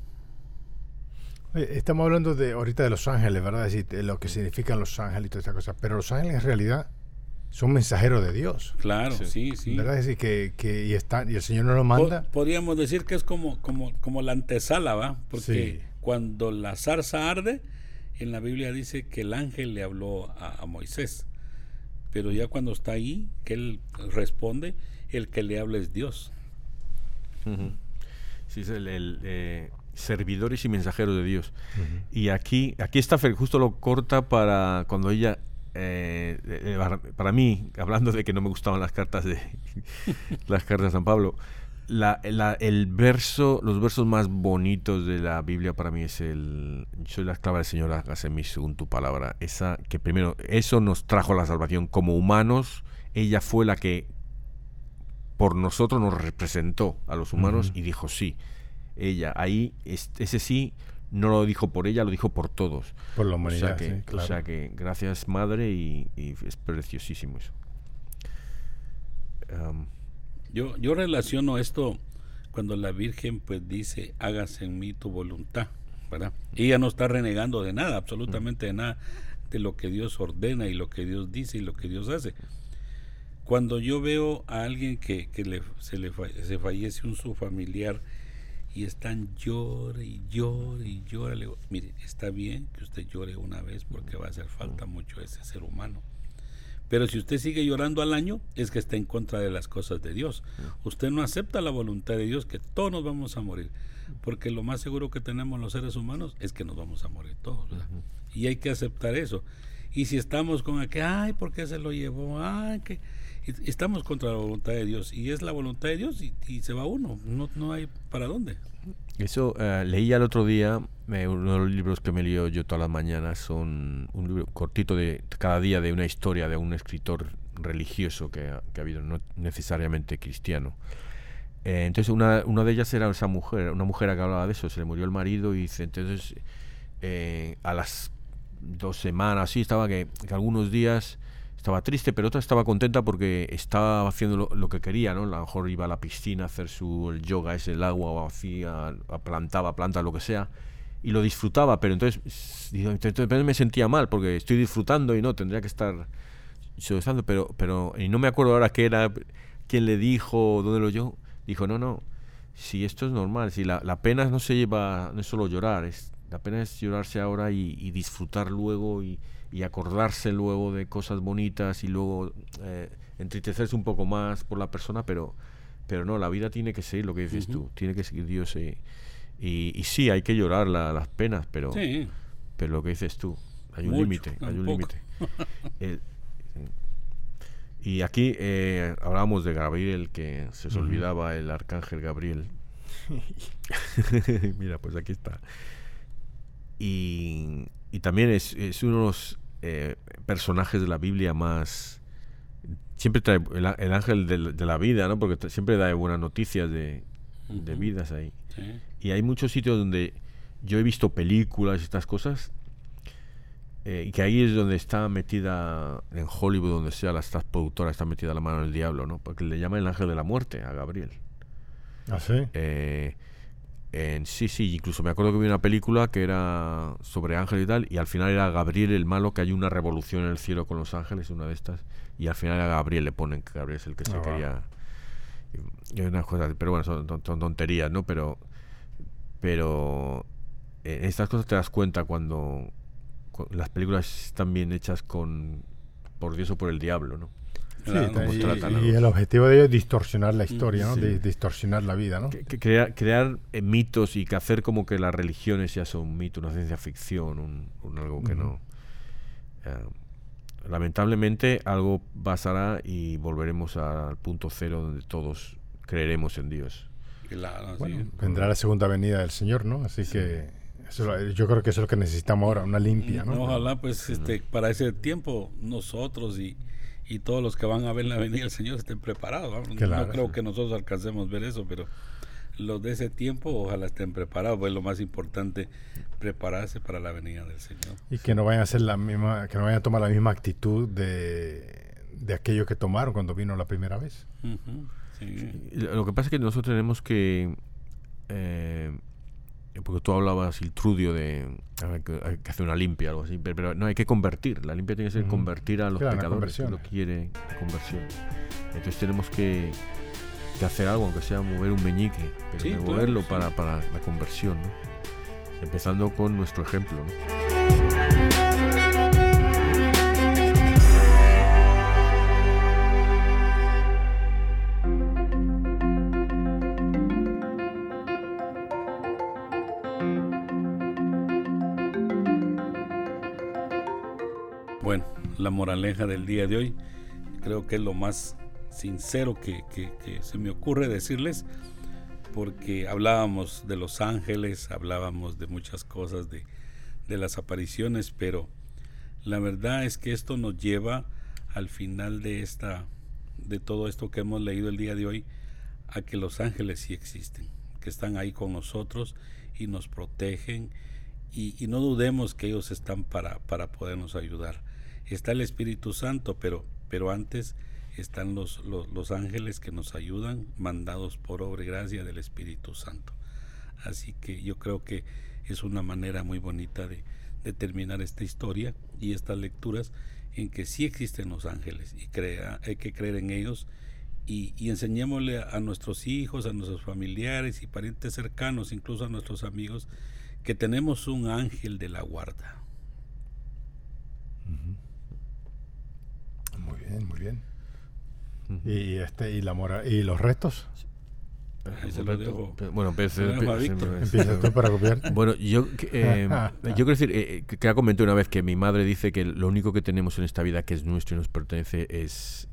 Oye, estamos hablando de ahorita de los ángeles, ¿verdad? Es decir, de lo que significan los ángeles y toda esa cosa. Pero los ángeles en realidad son mensajeros de Dios. Claro, sí, Sí. sí. ¿Verdad? Es decir, que, que y, están, y el Señor nos lo manda. Podríamos decir que es como, como, como la antesala, ¿va? Porque Sí. cuando la zarza arde, en la Biblia dice que el ángel le habló a, a Moisés. Pero ya cuando está ahí, que él responde, el que le habla es Dios. Sí, es el, el, eh, servidores y mensajeros de Dios. Y aquí, aquí está justo lo corta para cuando ella, eh, eh, para- para mí, hablando de que no me gustaban las cartas de las cartas de San Pablo, la, la- el verso, los versos más bonitos de la Biblia para mí es el soy la esclava del Señor, hágase mí según tu palabra. Esa que primero, eso nos trajo la salvación como humanos. Ella fue la que por nosotros nos representó a los humanos y dijo sí. Ella, ahí, es- ese sí, no lo dijo por ella, lo dijo por todos. Por la O humanidad, sea que, sí, claro. o sea que gracias madre y, y es preciosísimo eso. Yo, yo relaciono esto cuando la Virgen pues dice, hágase en mí tu voluntad, ¿verdad? Ella no está renegando de nada, absolutamente de nada, de lo que Dios ordena y lo que Dios dice y lo que Dios hace. Cuando yo veo a alguien que, que le, se le fa- se fallece un su familiar y están llore y llore y llore, le digo, mire, está bien que usted llore una vez porque va a hacer falta mucho ese ser humano. Pero si usted sigue llorando al año, es que está en contra de las cosas de Dios. Usted no acepta la voluntad de Dios, que todos nos vamos a morir. Porque lo más seguro que tenemos los seres humanos es que nos vamos a morir todos. ¿verdad? Y hay que aceptar eso. Y si estamos con aquel, ay, ¿por qué se lo llevó? Ay, que estamos contra la voluntad de Dios. Y es la voluntad de Dios y, y se va uno. No, no hay para dónde. Eso eh, leía el otro día, eh, uno de los libros que me leo yo todas las mañanas son un libro cortito de cada día de una historia de un escritor religioso que ha, que ha habido, no necesariamente cristiano. Eh, entonces una, una de ellas era esa mujer, una mujer que hablaba de eso, se le murió el marido y dice, entonces eh, a las dos semanas así estaba que, que algunos días estaba triste, pero otra estaba contenta porque estaba haciendo lo, que quería, ¿no? A lo mejor iba a la piscina a hacer su el yoga, es el agua, o hacía, plantaba plantas, lo que sea, y lo disfrutaba, pero entonces, entonces me sentía mal porque estoy disfrutando y no, tendría que estar suavizando, pero, pero, y no me acuerdo ahora qué era, quién le dijo, dónde lo yo, dijo, no, no, si esto es normal, si la, la pena no se lleva, no es solo llorar, es, la pena es llorarse ahora y, y disfrutar luego y, y acordarse luego de cosas bonitas y luego eh, entristecerse un poco más por la persona, pero, pero no, la vida tiene que seguir lo que dices tú, tiene que seguir Dios. y, y sí, hay que llorar la- las penas, pero, Sí. pero lo que dices tú, hay un límite, hay un límite. Y aquí eh, hablábamos de Gabriel, que se os olvidaba el arcángel Gabriel. Mira, pues aquí está. Y, y también es, es uno de los eh, personajes de la Biblia más siempre trae el, ángel de, la vida, ¿no? Porque siempre da buenas noticias de, vidas ahí. Y hay muchos sitios donde yo he visto películas y estas cosas eh, y que ahí es donde está metida en Hollywood, donde sea, las estas productoras está metida la mano del diablo, ¿no? Porque le llaman el ángel de la muerte a Gabriel. ¿Ah, sí? Eh, en, sí, sí, incluso me acuerdo que vi una película que era sobre ángeles y tal, y al final era Gabriel el malo, que hay una revolución en el cielo con los ángeles, una de estas, y al final a Gabriel le ponen que Gabriel es el que se ah, quería. Y, unas cosas, pero bueno, son, tonterías, ¿no? Pero, pero en eh, estas cosas te das cuenta cuando, las películas están bien hechas con por Dios o por el diablo, ¿no? Y, el objetivo de ello es distorsionar la historia, ¿no? distorsionar la vida, ¿no? crear, crear eh, mitos y que hacer como que las religiones ya son un mito, una ciencia ficción, un, algo que no. Eh, lamentablemente algo pasará y volveremos al punto cero donde todos creeremos en Dios. vendrá la segunda venida del Señor, ¿no? Así que yo creo que eso es lo que necesitamos ahora, una limpia, ¿no? Ojalá, pues, este, para ese tiempo nosotros y, y todos los que van a ver la venida del Señor estén preparados. no creo que nosotros alcancemos ver eso, pero los de ese tiempo ojalá estén preparados, pues es lo más importante, prepararse para la venida del Señor. Y que no vayan a hacer la misma, que no vayan a tomar la misma actitud de, de aquello que tomaron cuando vino la primera vez. Lo que pasa es que nosotros tenemos que eh, porque tú hablabas, Iltrudio, de que, hay que hacer una limpia, algo así, pero, no hay que convertir. La limpia tiene que ser convertir a los pecadores, que lo quiere, conversión. Entonces tenemos que, hacer algo, aunque sea mover un meñique, pero moverlo para, para, la conversión, empezando con nuestro ejemplo. La moraleja del día de hoy. Creo que es lo más sincero que, se me ocurre decirles, porque hablábamos de los ángeles, hablábamos de muchas cosas, de, de las apariciones, pero la verdad es que esto nos lleva al final de esta de todo esto que hemos leído el día de hoy a que los ángeles sí existen, que están ahí con nosotros y nos protegen y, y no dudemos que ellos están para, para podernos ayudar está el Espíritu Santo, pero, pero antes están los, los, ángeles que nos ayudan, mandados por obra y gracia del Espíritu Santo. Así que yo creo que es una manera muy bonita de, terminar esta historia y estas lecturas en que sí existen los ángeles y crea, hay que creer en ellos y, y, enseñémosle a nuestros hijos, a nuestros familiares y parientes cercanos, incluso a nuestros amigos, que tenemos un ángel de la guarda. Muy bien. Y este y la mora y los restos. Bueno, empieza tú para copiar. Bueno, yo, eh, yo quiero decir, eh, que ha comentado una vez que mi madre dice que lo único que tenemos en esta vida que es nuestro y nos pertenece es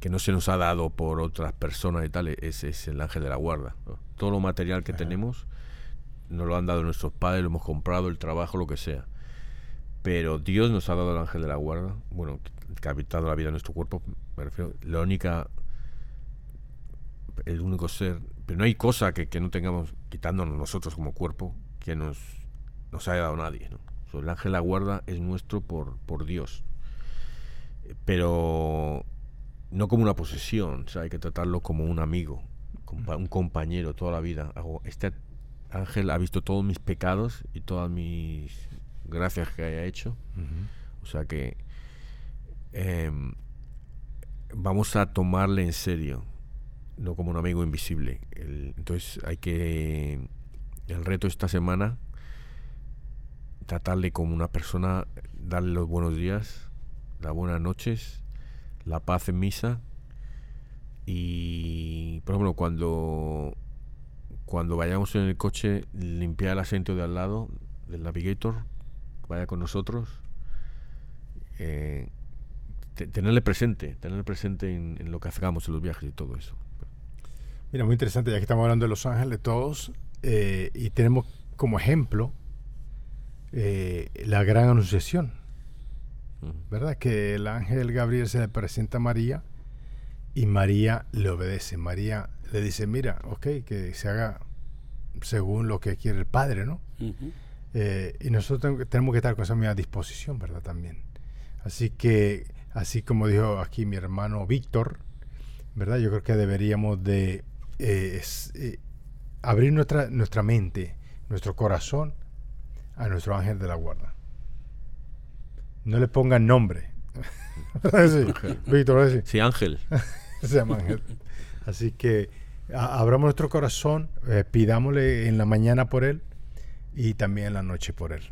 que no se nos ha dado por otras personas y tal, es, es el ángel de la guarda. Todo lo material que tenemos nos lo han dado nuestros padres, lo hemos comprado, el trabajo, lo que sea. Pero Dios nos ha dado el ángel de la guarda, bueno, que ha habitado la vida en nuestro cuerpo, me refiero, la única, el único ser, pero no hay cosa que, no tengamos, quitándonos nosotros como cuerpo, que nos, nos haya dado nadie. ¿no? el ángel de la guarda es nuestro por, por Dios. Pero no como una posesión, hay que tratarlo como un amigo, un compañero toda la vida. Este ángel ha visto todos mis pecados y todas mis gracias que haya hecho. O sea que em, vamos a tomarle en serio, no como un amigo invisible. entonces hay que, el reto esta semana, tratarle como una persona, darle los buenos días, las buenas noches, la paz en misa. Y, por ejemplo, cuando, cuando vayamos en el coche, limpiar el asiento de al lado del navigator vaya con nosotros, eh, tenerle presente, tenerle presente en, lo que hagamos en los viajes y todo eso. Mira, muy interesante, ya que estamos hablando de Los Ángeles todos, eh, y tenemos como ejemplo eh, la gran anunciación, ¿verdad? Que el ángel Gabriel se le presenta a María y María le obedece. María le dice, mira, ok, que se haga según lo que quiere el Padre, ¿no? Eh, y nosotros tenemos que estar con esa misma disposición, ¿verdad? También. Así que, así como dijo aquí mi hermano Víctor, ¿verdad? Yo creo que deberíamos de eh, eh, abrir nuestra, nuestra mente, nuestro corazón a nuestro ángel de la guarda. No le pongan nombre. sí, Víctor, sí, ángel. Se llama ángel. Así que abramos nuestro corazón, pidámosle en la mañana por él y también la noche por él.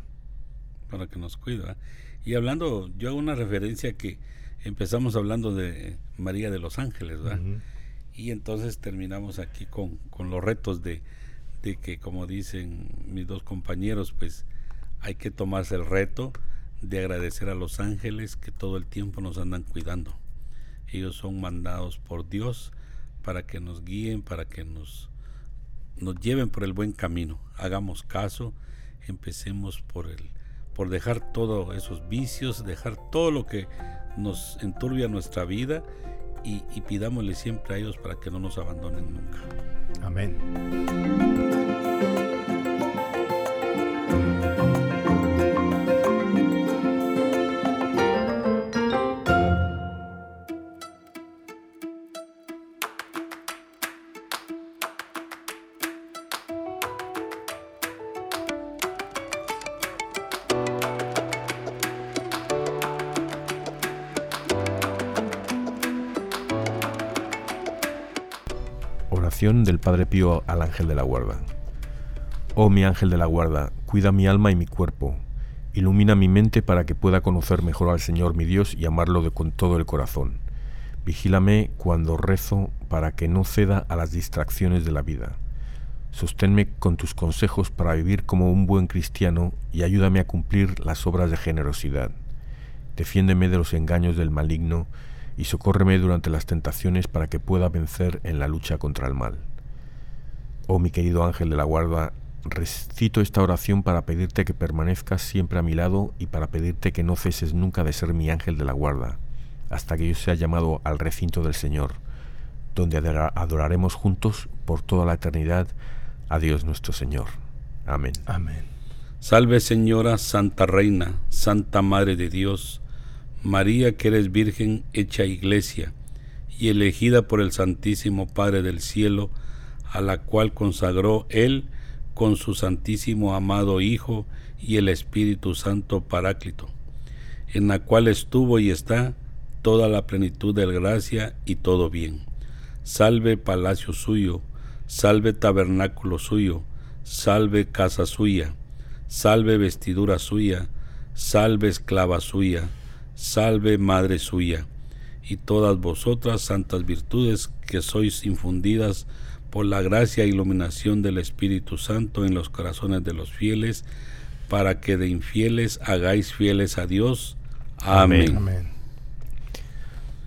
Para que nos cuida. Y hablando, yo hago una referencia que empezamos hablando de María de los Ángeles, ¿verdad? Y entonces terminamos aquí con, con los retos de, de, que, como dicen mis dos compañeros, pues hay que tomarse el reto de agradecer a los ángeles que todo el tiempo nos andan cuidando. Ellos son mandados por Dios para que nos guíen, para que nos nos lleven por el buen camino. Hagamos caso, empecemos por el por dejar todos esos vicios, dejar todo lo que nos enturbia nuestra vida y, y pidámosle siempre a ellos para que no nos abandonen nunca. Amén. Del Padre Pío al ángel de la guarda. Oh mi ángel de la guarda, cuida mi alma y mi cuerpo, ilumina mi mente para que pueda conocer mejor al Señor mi Dios y amarlo de con todo el corazón. Vigílame cuando rezo para que no ceda a las distracciones de la vida. Sosténme con tus consejos para vivir como un buen cristiano y ayúdame a cumplir las obras de generosidad. Defiéndeme de los engaños del maligno y socórreme durante las tentaciones para que pueda vencer en la lucha contra el mal. Oh mi querido ángel de la guarda, recito esta oración para pedirte que permanezcas siempre a mi lado y para pedirte que no ceses nunca de ser mi ángel de la guarda, hasta que yo sea llamado al recinto del Señor, donde adoraremos juntos por toda la eternidad a Dios nuestro Señor. Amén. Amén. Salve Señora, Santa Reina, Santa Madre de Dios, María que eres Virgen hecha iglesia y elegida por el Santísimo Padre del Cielo, a la cual consagró Él con su Santísimo amado Hijo y el Espíritu Santo Paráclito, en la cual estuvo y está toda la plenitud de gracia y todo bien. Salve palacio suyo, salve tabernáculo suyo, salve casa suya, salve vestidura suya, salve esclava suya, salve Madre suya, y todas vosotras santas virtudes que sois infundidas por la gracia e iluminación del Espíritu Santo en los corazones de los fieles, para que de infieles hagáis fieles a Dios. Amén.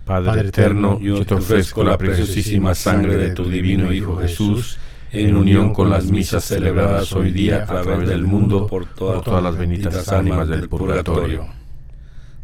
Padre, eterno, yo te ofrezco la preciosísima sangre de tu divino Hijo Jesús, en unión con las misas celebradas hoy día a través del mundo por todas las benditas ánimas del purgatorio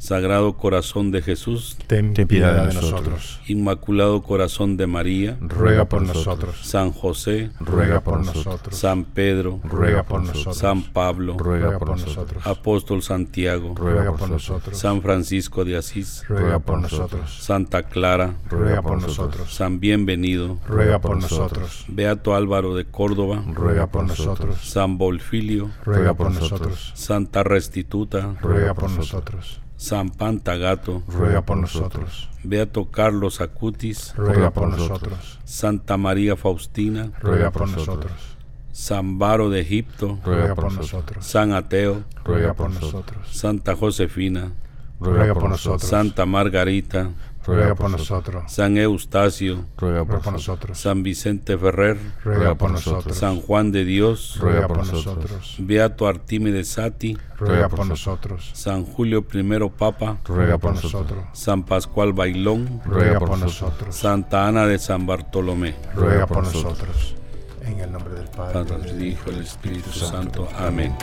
Sagrado Corazón de Jesús, ten piedad de nosotros. Inmaculado Corazón de María, ruega por nosotros. San José, ruega por nosotros. San Pedro, ruega por nosotros. San Pablo, ruega por nosotros. Apóstol Santiago, ruega por nosotros. San Francisco de Asís, ruega por nosotros. Santa Clara, ruega por nosotros. San Bienvenido, ruega por nosotros. Beato Álvaro de Córdoba, ruega por nosotros. San Bolfilio, ruega por nosotros. Santa Restituta, ruega por nosotros. San Pantagato, ruega por nosotros. Beato Carlos Acutis, ruega por nosotros. Santa María Faustina, ruega por nosotros. San Baro de Egipto, ruega por nosotros. San Ateo, ruega por nosotros. Santa Josefina, ruega por nosotros. Santa Margarita, ruega por nosotros. San Eustacio, ruega por nosotros. San Vicente Ferrer, ruega por nosotros. San Juan de Dios, ruega por nosotros. Beato Artímedes Sati, ruega por nosotros. San Julio I Papa, ruega por nosotros. San Pascual Bailón, ruega por nosotros. Santa Ana de San Bartolomé, ruega por nosotros. En el nombre del Padre, del Hijo y del Espíritu Santo. Amén.